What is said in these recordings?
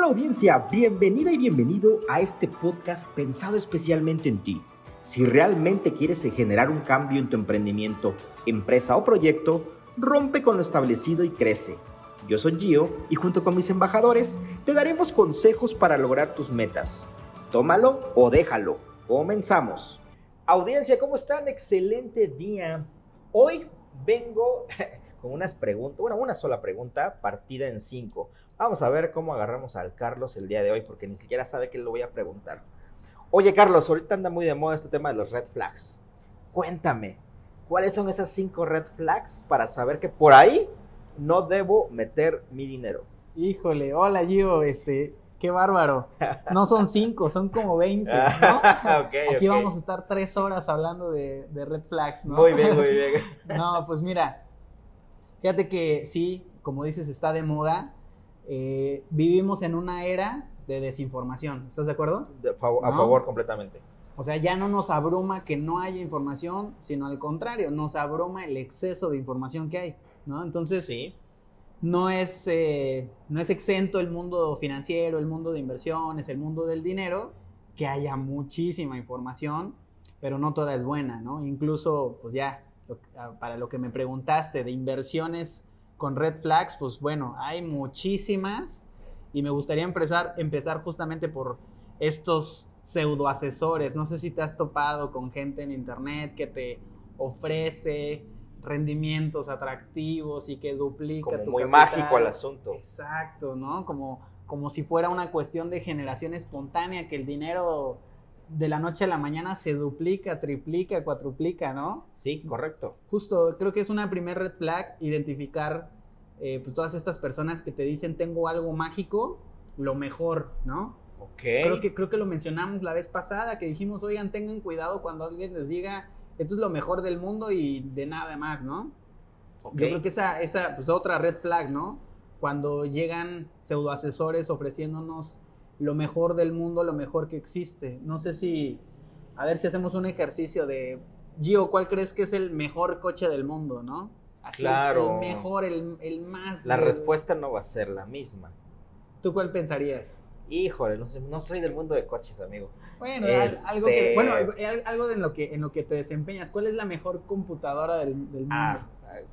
Hola audiencia, bienvenida y bienvenido a este podcast pensado especialmente en ti. Si realmente quieres generar un cambio en tu emprendimiento, empresa o proyecto, rompe con lo establecido y crece. Yo soy Gio y junto con mis embajadores te daremos consejos para lograr tus metas. Tómalo o déjalo. Comenzamos. Audiencia, ¿cómo están? Excelente día. Hoy vengo con unas preguntas, bueno, una sola pregunta partida en cinco. Vamos a ver cómo agarramos al Carlos el día de hoy, porque ni siquiera sabe que le voy a preguntar. Oye, Carlos, ahorita anda muy de moda este tema de los red flags. Cuéntame, ¿cuáles son esas cinco red flags para saber que por ahí no debo meter mi dinero? Híjole, hola Gio, este, qué bárbaro. No son cinco, son como 20, ¿no? okay, Aquí vamos a estar tres horas hablando de, de red flags, ¿no? Muy bien, muy bien. No, pues mira, fíjate que sí, como dices, está de moda. Eh, vivimos en una era de desinformación, ¿estás de acuerdo? De fav- a No. favor completamente. O sea, ya no nos abruma que no haya información, sino al contrario, nos abruma el exceso de información que hay, ¿no? Entonces, sí. no es, eh, no es exento el mundo financiero, el mundo de inversiones, el mundo del dinero, que haya muchísima información, pero no toda es buena, ¿no? Incluso, pues ya, ah, para lo que me preguntaste de inversiones con red flags, pues bueno, hay muchísimas y me gustaría empezar, empezar justamente por estos pseudo asesores. No sé si te has topado con gente en internet que te ofrece rendimientos atractivos y que duplica Como tu muy capital. mágico el asunto. Exacto, ¿no? Como, como si fuera una cuestión de generación espontánea, que el dinero de la noche a la mañana se duplica, triplica, cuatruplica, ¿no? Sí, correcto. Justo, creo que es una primer red flag identificar eh, pues, todas estas personas que te dicen tengo algo mágico, lo mejor, ¿no? Ok. Creo que, creo que lo mencionamos la vez pasada, que dijimos, oigan, tengan cuidado cuando alguien les diga, esto es lo mejor del mundo y de nada más, ¿no? ok. Yo creo que esa, esa pues otra red flag, ¿no? Cuando llegan pseudoasesores ofreciéndonos lo mejor del mundo, lo mejor que existe. No sé si, a ver si hacemos un ejercicio de, Gio, ¿cuál crees que es el mejor coche del mundo, no? Así, Claro. El mejor, el, el más... La respuesta no va a ser la misma. ¿Tú cuál pensarías? Híjole, no, no soy del mundo de coches, amigo. Bueno, al- Este- algo que, bueno, al- algo en lo que en lo que te desempeñas. ¿Cuál es la mejor computadora del, del mundo? Ah,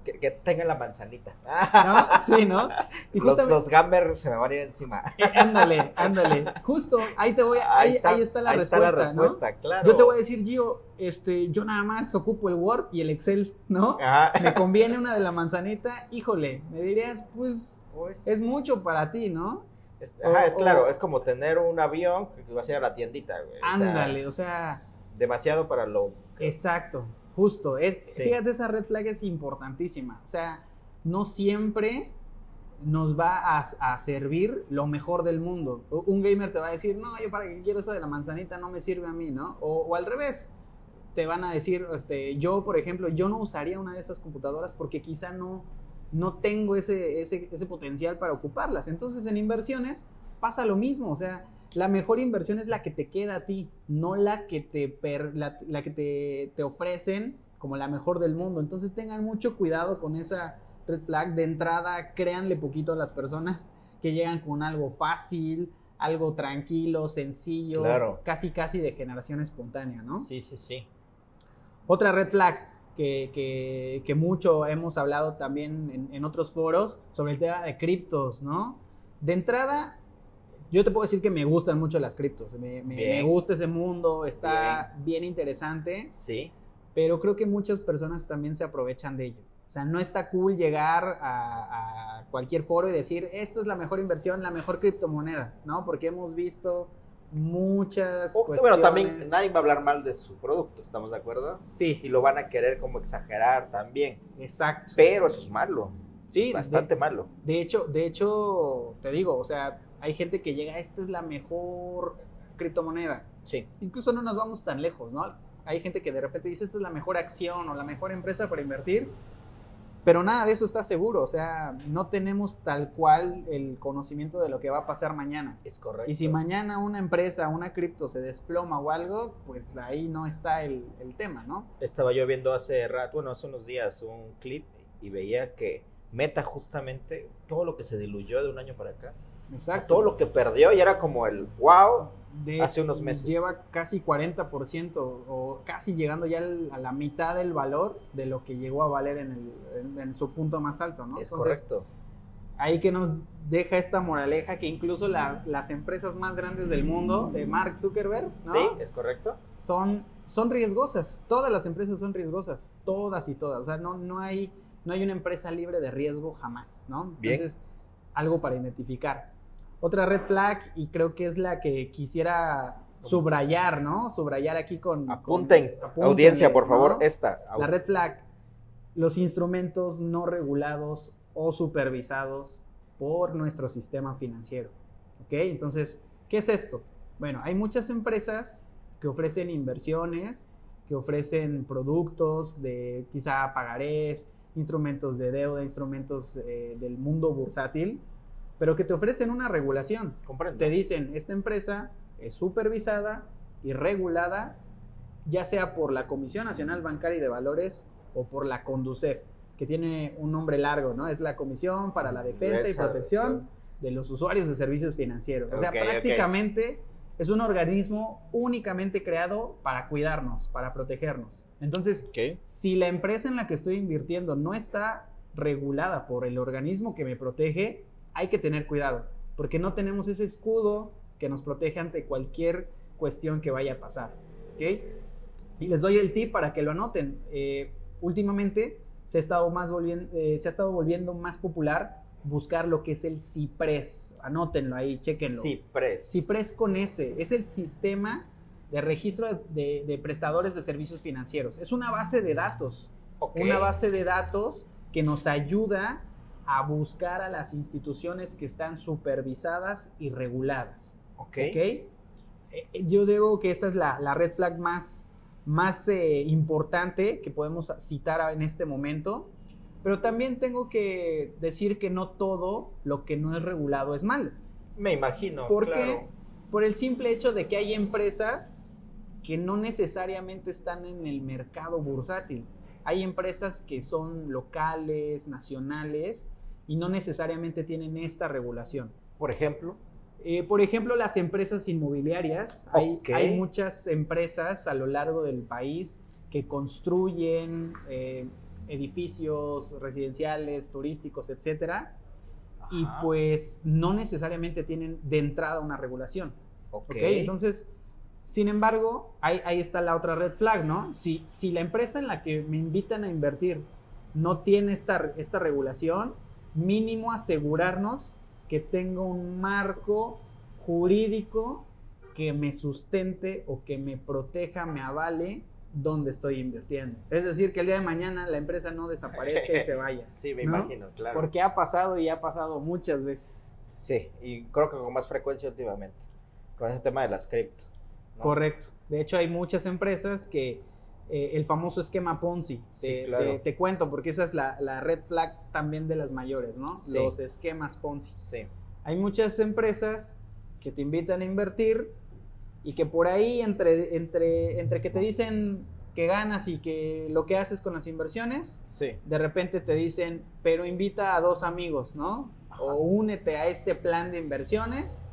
que, que tenga la manzanita. ¿No? Sí, ¿no? Y Los, los gamers se me van a ir encima. Eh, ándale, ándale. Justo, ahí te voy, ahí, ahí está, la ahí respuesta, está la ¿no? respuesta, claro. Yo te voy a decir, Gio, este, yo nada más ocupo el Word y el Excel, ¿no? Ajá. Me conviene una de la manzanita, híjole, me dirías, pues, Pues, es mucho para ti, ¿no? es, ajá, es claro, o- es como tener un avión que vas a ir a la tiendita, güey. o sea, Ándale, o sea, demasiado para lo. exacto, justo. Es, Sí. Fíjate, esa red flag es importantísima. O sea, no siempre nos va a, a servir lo mejor del mundo. Un gamer te va a decir, no, yo para qué quiero esa de la manzanita no me sirve a mí, ¿no? O, o al revés, te van a decir, este, yo, por ejemplo, yo no usaría una de esas computadoras porque quizá no, no tengo ese, ese, ese potencial para ocuparlas. Entonces, en inversiones pasa lo mismo, o sea, la mejor inversión es la que te queda a ti, no la que te, per- la, la que te, te ofrecen como la mejor del mundo. Entonces tengan mucho cuidado con esa red flag. De entrada, créanle poquito a las personas que llegan con algo fácil, algo tranquilo, sencillo, Claro. casi casi de generación espontánea, ¿no? Sí, sí, sí. Otra red flag que, que- que mucho hemos hablado también en, en otros foros sobre el tema de criptos, ¿no? De entrada, yo te puedo decir que me gustan mucho las criptos, me, me- Bien. me gusta ese mundo, está bien. interesante, Sí. pero creo que muchas personas también se aprovechan de ello. O sea, no está cool llegar a, a cualquier foro y decir, esta es la mejor inversión, la mejor criptomoneda, ¿no? Porque hemos visto muchas O- cuestiones. bueno, también nadie va a hablar mal de su producto, ¿estamos de acuerdo? Y Sí, lo van a querer como exagerar también. exacto. Pero eso es malo. Sí, bastante malo. De hecho, de hecho, te digo, o sea, hay gente que llega, esta es la mejor criptomoneda. Sí. Incluso no nos vamos tan lejos, ¿no? Hay gente que de repente dice, esta es la mejor acción o la mejor empresa para invertir, pero nada de eso está seguro, o sea, no tenemos tal cual el conocimiento de lo que va a pasar mañana. Es correcto. Y si mañana una empresa, una cripto se desploma o algo, pues ahí no está el, el tema, ¿no? Estaba yo viendo hace rato, bueno, hace unos días un clip y veía que Meta justamente, todo lo que se diluyó de un año para acá, Exacto. Todo lo que perdió y era como el wow. De- hace unos meses. Lleva casi 40% o casi llegando ya al- a la mitad del valor de lo que llegó a valer en, el- en- en su punto más alto, ¿no? Es Entonces, correcto. ahí que nos deja esta moraleja que incluso la- las empresas más grandes del mundo, de Mark Zuckerberg, ¿no? Sí, es correcto. son, son riesgosas. Todas las empresas son riesgosas. Todas y todas. O sea, no, no, hay, no hay una empresa libre de riesgo jamás, ¿no? Bien. Entonces, algo para identificar. Otra red flag, y creo que es la que quisiera subrayar, ¿no? Subrayar aquí con... con- Apunten, audiencia, por favor, ¿no? esta. La red flag, los instrumentos no regulados o supervisados por nuestro sistema financiero. ¿Ok? Entonces, ¿qué es esto? Bueno, hay muchas empresas que ofrecen inversiones, que ofrecen productos de quizá pagarés, instrumentos de deuda, instrumentos eh, del mundo bursátil, pero que te ofrecen una regulación. Comprendo. Te dicen, esta empresa es supervisada y regulada, ya sea por la Comisión Nacional Bancaria y de Valores o por la CONDUCEF, que tiene un nombre largo, ¿no? Es la Comisión para la Defensa y Protección de los Usuarios de Servicios Financieros. O sea, Ok, ok. prácticamente es un organismo únicamente creado para cuidarnos, para protegernos. Entonces, Ok. si la empresa en la que estoy invirtiendo no está regulada por el organismo que me protege, hay que tener cuidado, porque no tenemos ese escudo que nos protege ante cualquier cuestión que vaya a pasar. ¿ok? Y les doy el tip para que lo anoten. Eh, últimamente se ha, estado más volviendo, eh, se ha estado volviendo más popular buscar lo que es el CIPRES. Anótenlo ahí, chequenlo. Cipres. CIPRES con S es el sistema de registro de, de- de prestadores de servicios financieros. Es una base de datos, una base de datos que nos ayuda a buscar a las instituciones que están supervisadas y reguladas. Ok. ¿ok? Eh, Yo digo que esa es la, la red flag más, más eh, importante que podemos citar en este momento. Pero también tengo que decir que no todo lo que no es regulado es malo. Me imagino. ¿Por claro. qué? Por el simple hecho de que hay empresas que no necesariamente están en el mercado bursátil. Hay empresas que son locales, nacionales, y no necesariamente tienen esta regulación. Por ejemplo. Eh, por ejemplo, las empresas inmobiliarias. Hay, Ok. hay muchas empresas a lo largo del país que construyen eh, edificios residenciales, turísticos, etcétera, y Ajá. pues no necesariamente tienen de entrada una regulación. Ok. Entonces, sin embargo, ahí, ahí está la otra red flag, ¿no? Si, si la empresa en la que me invitan a invertir no tiene esta, esta regulación, mínimo asegurarnos que tenga un marco jurídico que me sustente o que me proteja, me avale donde estoy invirtiendo. Es decir, que el día de mañana la empresa no desaparezca y se vaya. Sí, me ¿no? imagino, claro. Porque ha pasado y ha pasado muchas veces. Sí, y creo que con más frecuencia últimamente. Con ese tema de las cripto. ¿no? Correcto. De hecho, hay muchas empresas que eh, el famoso esquema Ponzi, Sí, te, claro. te- te cuento, porque esa es la, la red flag también de las mayores, ¿no? Sí. Los esquemas Ponzi. Sí. Hay muchas empresas que te invitan a invertir y que por ahí, entre, entre, entre que te dicen que ganas y que lo que haces con las inversiones, Sí. de repente te dicen, pero invita a dos amigos, ¿no? Ajá. O únete a este plan de inversiones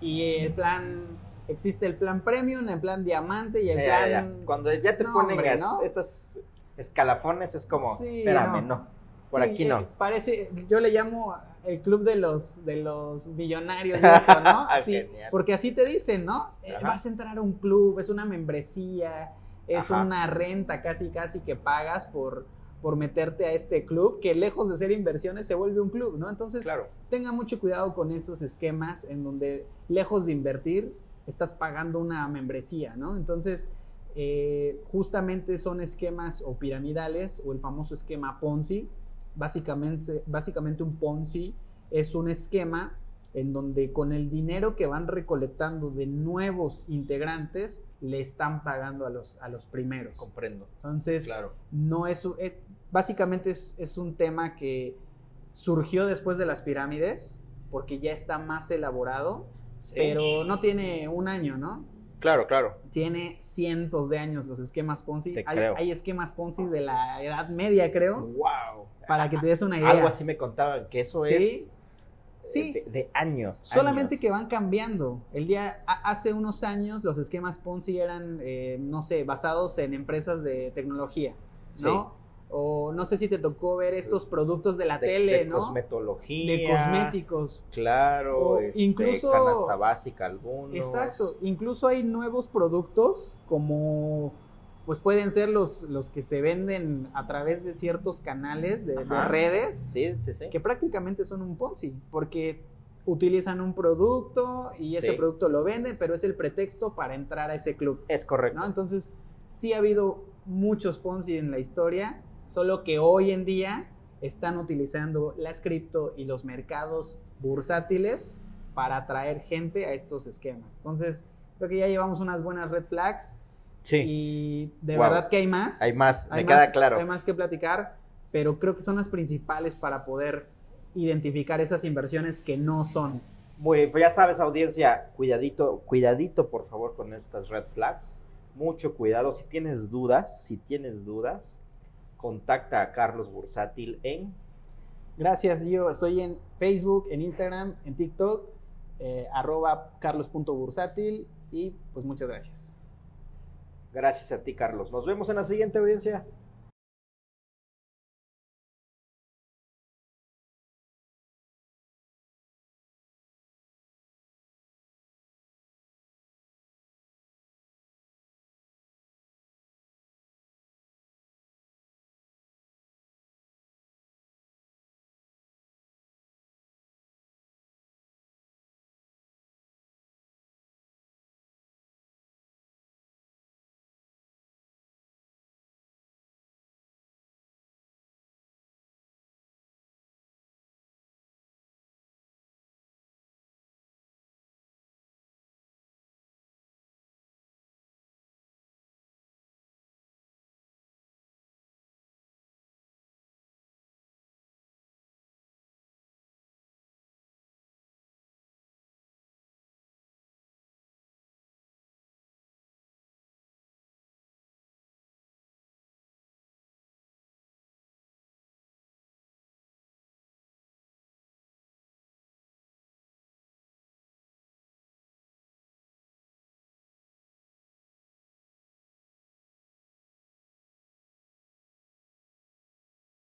y el plan, existe el plan premium, el plan diamante y el Ya, plan... ya, ya. Cuando ya te No, ponen hombre, estas escalafones es como, Sí, espérame, no. no. Por Sí, aquí eh, no. Parece, yo le llamo el club de los, de los millonarios, esto, ¿no? Así, Genial. porque así te dicen, ¿no? Eh, vas a entrar a un club, es una membresía, es Ajá. una renta casi, casi que pagas por, por meterte a este club, que lejos de ser inversiones se vuelve un club, ¿no? Entonces, Claro. tenga mucho cuidado con esos esquemas en donde lejos de invertir estás pagando una membresía, ¿no? Entonces, eh, justamente son esquemas o piramidales o el famoso esquema Ponzi. Básicamente, básicamente un Ponzi es un esquema en donde con el dinero que van recolectando de nuevos integrantes le están pagando a los, a los primeros. Comprendo. Entonces, Claro. no es, un- eh, básicamente es, es un tema que surgió después de las pirámides, porque ya está más elaborado, Sí. pero no tiene un año, ¿no? Claro, claro. Tiene cientos de años los esquemas Ponzi. Te Hay, creo. hay esquemas Ponzi de la Edad Media, creo, Wow. para que te des una idea. Algo así me contaban, que eso Sí. es sí. de, años. Solamente que van cambiando. El día, hace unos años los esquemas Ponzi eran, eh, no sé, basados en empresas de tecnología, ¿no? O no sé si te tocó ver estos productos de la tele, de Cosmetología. De cosméticos. Claro, este, incluso. Canasta básica algunos. Exacto. Incluso hay nuevos productos como pues pueden ser los, los que se venden a través de ciertos canales de, redes sí, sí, sí. que prácticamente son un Ponzi, porque utilizan un producto y ese producto lo venden, pero es el pretexto para entrar a ese club. Es correcto. Entonces, sí ha habido muchos Ponzi en la historia, solo que hoy en día están utilizando las cripto y los mercados bursátiles para atraer gente a estos esquemas. Entonces, creo que ya llevamos unas buenas red flags Sí. Y de verdad que hay más. Hay más, me queda claro. Hay más que platicar, pero creo que son las principales para poder identificar esas inversiones que no son. Muy, pues ya sabes, audiencia, cuidadito, cuidadito por favor con estas red flags. Mucho cuidado. Si tienes dudas, si tienes dudas, contacta a Carlos Bursátil en. Gracias, yo estoy en Facebook, en Instagram, en TikTok, eh, arroba carlos.bursátil y pues muchas gracias. Gracias a ti, Carlos. Nos vemos en la siguiente audiencia.